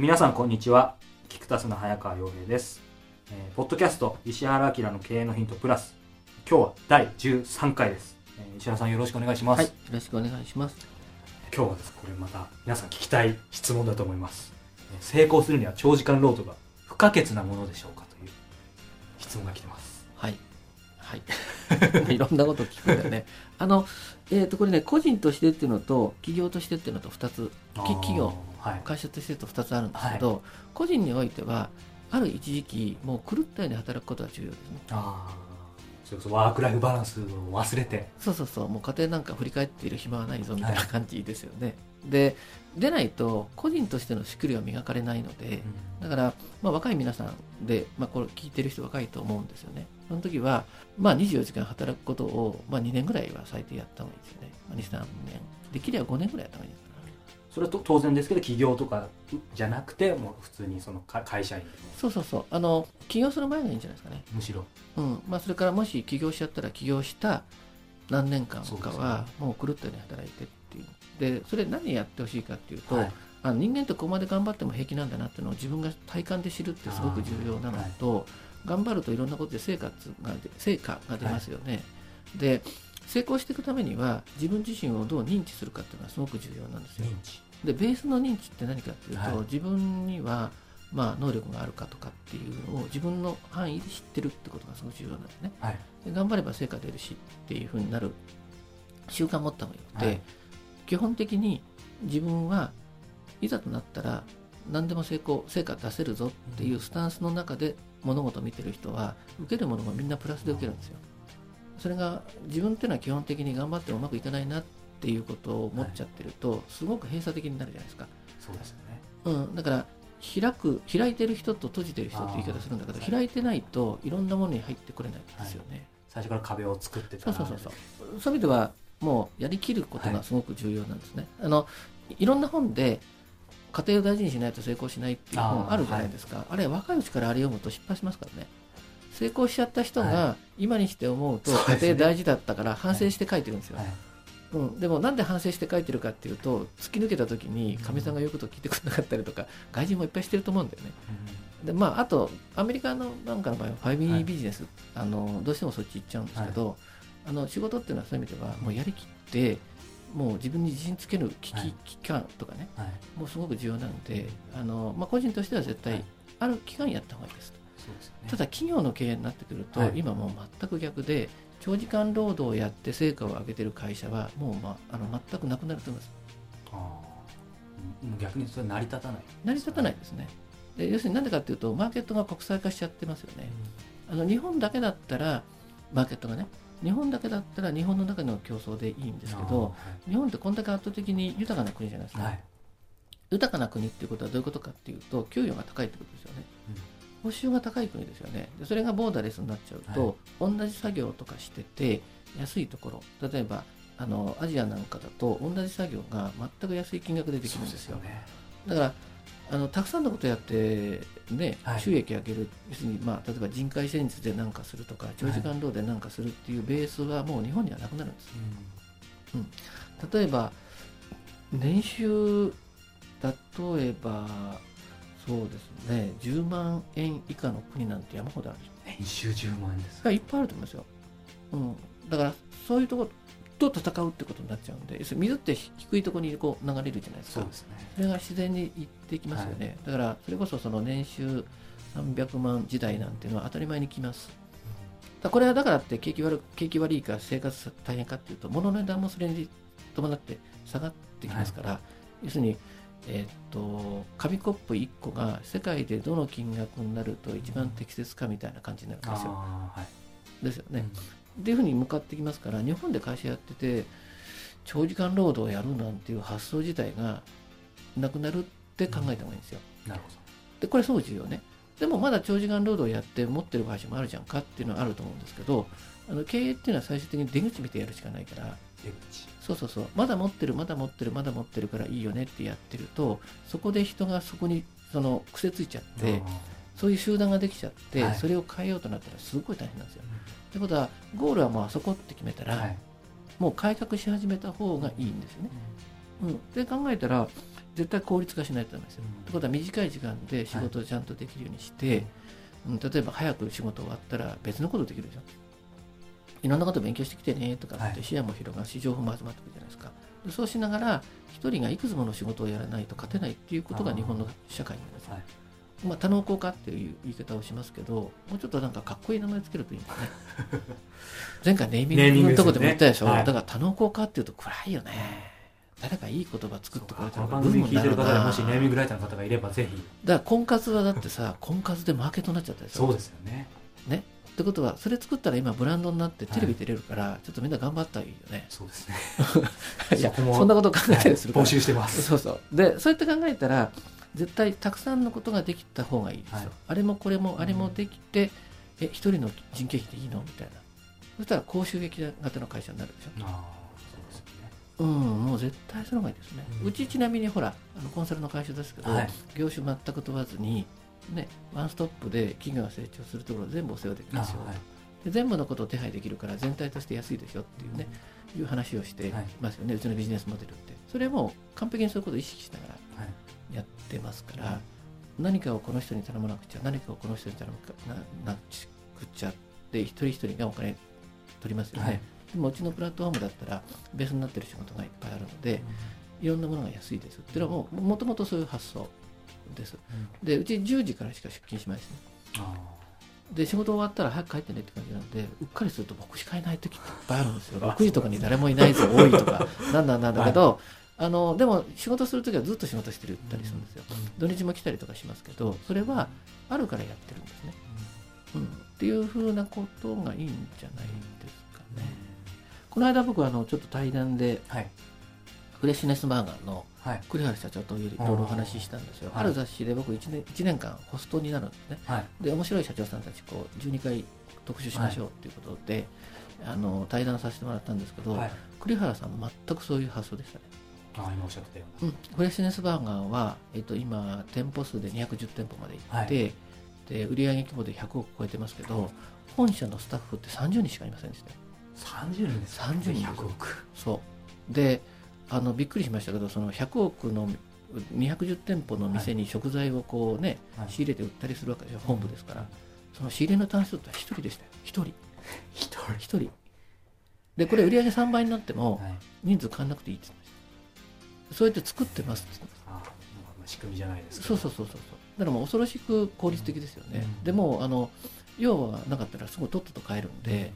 皆さんこんにちは。キクタスの早川洋平です、えーポッドキャスト石原明の経営のヒントプラス。今日は第13回です、えー石原さんよろしくお願いします、はい、よろしくお願いします。今日はですこれまた皆さん聞きたい質問だと思います、えー成功するには長時間労働が不可欠なものでしょうかという質問が来てます。はい。はい。いろんなこと聞くんだよね。あの、えっ、と、これね、個人としてっていうのと、企業としてっていうのと2つ、き企業、はい会社としてと2つあるんですけど、個人においては、ある一時期、もう狂ったように働くことが重要ですね。ああそれこそワークライフバランスを忘れてそうそうそう、もう家庭なんか振り返っている暇はないぞみたいな感じですよね。で、でないと、個人としての仕組みは磨かれないので、だから、まあ、若い皆さんで、まあ、これ聞いてる人若いと思うんですよね。その時は、まあ、24時間働くことを、まあ、2年ぐらいは最低やった方がいいですよね。まあ、2、3年。できれば5年ぐらいやった方がいいですかそれはと当然ですけど企業とかじゃなくてもう普通にそのか会社員。そうそうそう。あの、起業する前がいいんじゃないですかね。むしろ。うん。まあ、それからもし起業しちゃったら起業した何年間かは、もう狂ったように働いてっていう。で、それ何やってほしいかっていうと、はい。あの人間ってここまで頑張っても平気なんだなっていうのを自分が体感で知るってすごく重要なのと、頑張るといろんなことで成果が出成果が出ますよね、で成功していくためには自分自身をどう認知するかっていうのはすごく重要なんですよ。認知。でベースの認知って何かっていうと、はい。自分にはまあ能力があるかとかっていうのを自分の範囲で知ってるってことがすごく重要なんですね。はい。で頑張れば成果出るしっていうふうになる習慣を持った方がよくて、はい。基本的に自分はいざとなったら何でも成功成果出せるぞっていうスタンスの中で物事を見てる人は受けるものがみんなプラスで受けるんですよそれが自分っていうのは基本的に頑張ってもうまくいかないなっていうことを思っちゃってると、すごく閉鎖的になるじゃないですか、そうですよね。うん、だから開く開いてる人と閉じてる人って言い方するんだけど開いてないといろんなものに入ってこれないんですよね、最初から壁を作ってたそうそうそうそう。そう。いう意味では、もうやりきることがすごく重要なんですね。あの、いろんな本で、家庭を大事にしないと成功しないっていう本あるじゃないですか。あれ、若いうちからあれ読むと失敗しますからね。成功しちゃった人はが、今にして思うと、家庭大事だったから反省して書いてるんですよ。はい。うん、でもなんで反省して書いてるかっていうと突き抜けた時にかみさんが言うことを聞いてくれなかったりとか外人もいっぱいしてると思うんだよね。でまあ、あとアメリカのなんかの場合はファイビはい。ービジネス、あのどうしてもそっち行っちゃうんですけど、あの仕事っていうのはそういう意味ではもうやりきってもう自分に自信つける危機,、はい。期間とかねはい。もうすごく重要なのであの、まあ、個人としては絶対はい。ある期間やった方がいいです、ただ企業の経営になってくると、はい。今もう全く逆で長時間労働をやって成果を上げてる会社はもう、まあ、あの全くなくなると思います。あ逆にそれ成り立たない。成り立たないですね。で要するになんでかっていうとマーケットが国際化しちゃってますよね、あの日本だけだったらマーケットがね日本だけだったら日本の中の競争でいいんですけど日本ってこんだけ圧倒的に豊かな国じゃないですか、はい。はい豊かな国っていうことはどういうことかっていうと給与が高いってことですよね、報酬が高い国ですよね。でそれがボーダレスになっちゃうと、同じ作業とかしてて安いところ例えばあのアジアなんかだと同じ作業が全く安い金額でできるんですよ。ね。だからあのたくさんのことやって、ねはい。収益上げる要するに、まあ、例えば人海戦術で何かするとか長時間労働で何かするっていうベースはもう日本にはなくなるんです。例えば年収例えばそうですね。10万円以下の国なんて山ほどあるでしょ年収10万円ですがいっぱいあると思いますよ、うん、だからそういうところと戦うってことになっちゃうんで水って低いところにこう流れるじゃないですか。そうですね。それが自然にいっていきますよね、だからそれこそその年収300万時代なんていうのは当たり前に来ます。これはだからって景気悪景気悪いか生活大変かっていうと物の値段もそれに伴って下がってきますから、要するにえーっと紙コップ1個が世界でどの金額になると一番適切かみたいな感じになるんですよ。はいですよね。っていうふうに向かってきますから日本で会社やってて長時間労働をやるなんていう発想自体がなくなるって考えた方がいいんですよ。なるほでこれそう重要ね。でもまだ長時間労働やって持ってる会社もあるじゃんかっていうのはあると思うんですけどあの経営っていうのは最終的に出口見てやるしかないからそうそうそう。まだ持ってるまだ持ってるまだ持ってるからいいよねってやってるとそこで人がそこにその癖ついちゃってそういう集団ができちゃって、はい。それを変えようとなったらすごい大変なんですよ。ってことはゴールはもうあそこって決めたら、はい。もう改革し始めた方がいいんですよね。うん、で考えたら絶対効率化しないとダメですよ。うん。ってことは短い時間で仕事をちゃんとできるようにして、うん、例えば早く仕事終わったら別のことできるでしょ。いろんなこと勉強してきてねとかっはいて視野も広がるし情報も集まってくるじゃないですか。でそうしながら一人がいくつもの仕事をやらないと勝てないっていうことが日本の社会になりますよ。はいまあ、多能工化っていう言い方をしますけど、もうちょっとなんかかっこいい名前つけるといいんだね。前回ネーミングのとこでも言ったでしょ。はいだから多能工化っていうと暗いよね。誰かいい言葉作ってくれたらこの番組聞いてる方でもしネーミンググライターの方がいればぜひだから婚活はだってさ、婚活でマーケットになっちゃったでしょ。そうですよねね。ってことは、それ作ったら今ブランドになってテレビ出れるから、ちょっとみんな頑張ったらいいよね。そうですね いや、そこもそんなこと考えたりするから。募集してますそうそう。で、そうやって考えたら、絶対たくさんのことができた方がいいですよ。はいあれもこれもあれもできて、え、一人の人件費でいいのみたいな。そしたら高収益型の会社になるでしょ。ああそうですよねうん、もう絶対その方がいいですね。うんうちちなみにほら、あのコンサルの会社ですけど、はい業種全く問わずに、ね、ワンストップで企業が成長するところ全部お世話できますよ。あはいで全部のことを手配できるから全体として安いでしょっていうね、いう話をしてはい。ますよね、うちのビジネスモデルって。それも完璧にそういうことを意識しながらはい。やってますから、はい何かをこの人に頼まなくちゃ、何かをこの人に頼まなくちゃって、一人一人がお金取りますよね。はい。でもうちのプラットフォームだったら、ベースになってる仕事がいっぱいあるので、いろんなものが安いです。っていうのはもう、もともとそういう発想です。で、うち10時からしか出勤しないですね。あで、仕事終わったら早く帰ってねって感じなんで、うっかりすると僕しかいない時っていっぱいあるんですよ。6時とかに誰もいないぞ、多いとか、なんだなんだけど、あの、でも仕事するときはずっと仕事してるったりするんですよ。土日も来たりとかしますけど、それはあるからやってるんですね。うん、っていうふうなことがいいんじゃないですかね。この間僕はあのちょっと対談ではいフレッシュネスバーガーのはい。栗原社長といろいろお話ししたんですよ。はい。ある雑誌で僕1年 ,1 年間ホストになるんですね。はい。で面白い社長さんたちこう12回特集しましょうっていうことで、あの対談させてもらったんですけど、はい。栗原さん全くそういう発想でしたね。ああ今おっしゃってたよううん、フレッシュネスバーガーは、えっと、今店舗数で210店舗まで行って、で売上規模で100億超えてますけど本社のスタッフって30人しかいませんでしたよ。な30人です30人です100億。そう。であのびっくりしましたけどその100億の210店舗の店に食材をこうね、はい。仕入れて売ったりするわけですよ本部ですから。その仕入れの単数って1人でしたよ。1人。一人。1人。でこれ売上3倍になってもはい。人数変わんなくていいって言ってました。そうやって作ってますって言ってました。仕組みじゃないですけど。そうそうそうそうだからもう恐ろしく効率的ですよね、うん。でもあの用はなかったらすぐとっとと買えるんで、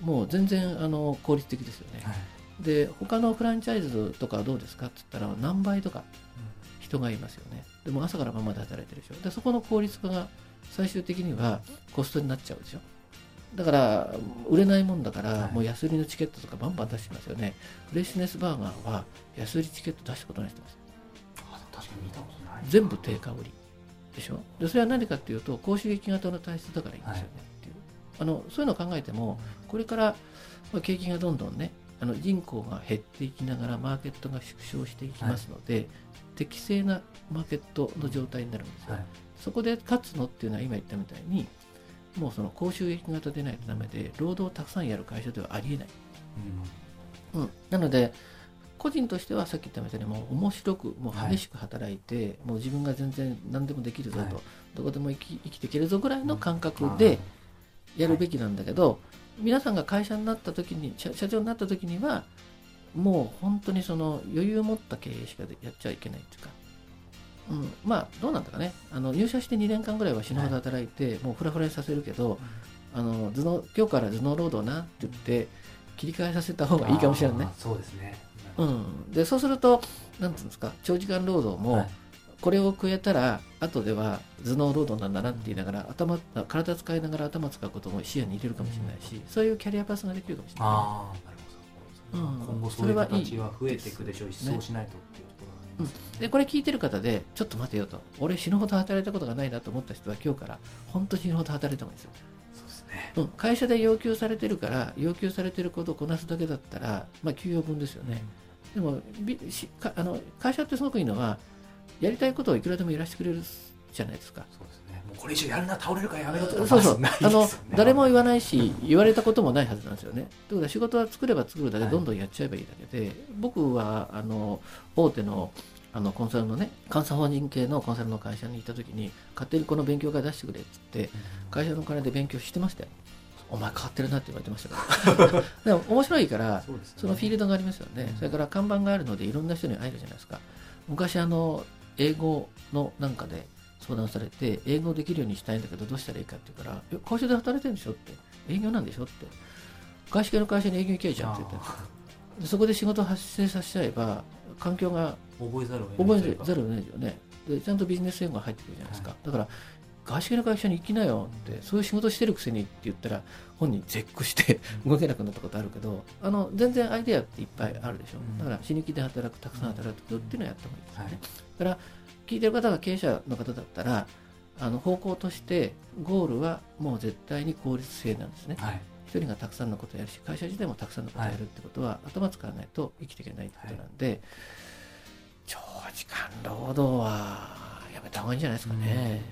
もう全然あの効率的ですよね、はいで他のフランチャイズとかはどうですかって言ったら何倍とか人がいますよね。でも朝から晩まで働いてるでしょ。でそこの効率化が最終的にはコストになっちゃうでしょ。だから売れないもんだから、はい。もう安売りのチケットとかバンバン出してますよね。フレッシュネスバーガーは安売りチケット出したことない人です。全部定価売り。でしょ。でそれは何かっていうと高収益型の体質だからいいんですよね、っていう。あのそういうのを考えてもこれからまあ景気がどんどんねあの人口が減っていきながらマーケットが縮小していきますので、適正なマーケットの状態になるんですよ、はい。そこで勝つのっていうのは今言ったみたいにもうその高収益型でないとダメで労働をたくさんやる会社ではありえない、うん、なので個人としてはさっき言ったみたいにもう面白くもう激しく働いて、もう自分が全然何でもできるぞと、はい。どこでも生き生きていけるぞぐらいの感覚でやるべきなんだけど、皆さんが会社になった時に社社長になった時にはもう本当にその余裕を持った経営しかやっちゃいけないっていうか、うん、まあどうなんだかね。あの入社して2年間ぐらいは死ぬほど働いて、もうフラフラにさせるけど、あの頭脳今日から頭脳労働なって言って切り替えさせた方がいいかもしれないね。そうですね。うん、でそうするとなんていうんですか長時間労働も、はいこれを食えたら後では頭脳労働なんだなって言いながら頭体使いながら頭使うことも視野に入れるかもしれないし、そういうキャリアパスができるかもしれない。ああ、なるほど。うん。今後そういう形は増えてい。くでしょうし、ねそうしないとっていうところがありますねでこれ聞いてる方でちょっと待てよと。俺死ぬほど働いたことがないなと思った人は今日から本当に死ぬほど働いた方がいいですよ、そうん、会社で要求されてるから要求されてることをこなすだけだったら、まあ、給与分ですよね。でもびしかあの会社ってすごくいいのはやりたいことをいくらでもやらせてくれるじゃないですか。そうですね。もうこれ以上やるな、倒れるからやめろとか、そうそう。あの誰も言わないし 言われたこともないはずなんですよね。ということは仕事は作れば作るだけはい。どんどんやっちゃえばいいだけで、僕はあの大手のあのコンサルのね監査法人系のコンサルの会社にいた時に勝手にこの勉強会出してくれって言って会社のお金で勉強してましたよ。お前変わってるなって言われてましたから。でも面白いからそね。そのフィールドがありますよね、それから看板があるのでいろんな人に会えるじゃないですか。昔あの英語のなんかで相談されて英語できるようにしたいんだけどどうしたらいいかって言うからえ会社で働いてるんでしょって。営業なんでしょって。外資系の会社に営業行けじゃんって言って。あでそこで仕事を発生させちゃえば環境がー覚えざるを得ないですよね。でちゃんとビジネス英語が入ってくるじゃないですか、だから外資系の会社に行きなよってそういう仕事してるくせにって言ったら本人絶句して動けなくなったことあるけどあの全然アイデアっていっぱいあるでしょ、うん。だから死ぬ気で働くたくさん働くっていうのをやった方がいいですよね、はい。だから聞いてる方が経営者の方だったらあの方向としてゴールはもう絶対に効率性なんですね。はい。一人がたくさんのことをやるし会社自体もたくさんのことをやるってことは、頭使わないと生きていけないってことなんで、長時間労働はやめた方がいいんじゃないですかね、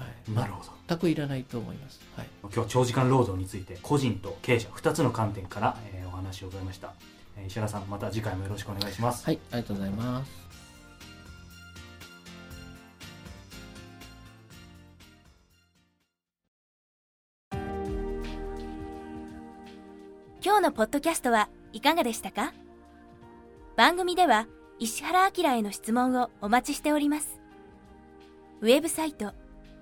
はい、なるほど。全くいらないと思います、はい、今日は長時間労働について個人と経営者2つの観点から、えーお話を伺いました、えー石原さんまた次回もよろしくお願いします、はい、ありがとうございます。今日のポッドキャストはいかがでしたか？番組では石原明への質問をお待ちしております。ウェブサイト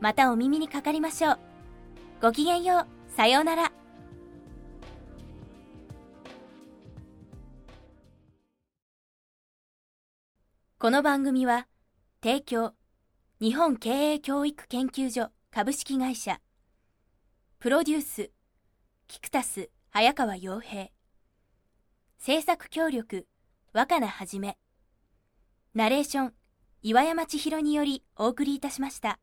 またお耳にかかりましょう。ごきげんよう。さようなら。この番組は提供日本経営教育研究所株式会社プロデュースキクタス早川洋平制作協力若菜はじめナレーション岩山千尋によりお送りいたしました。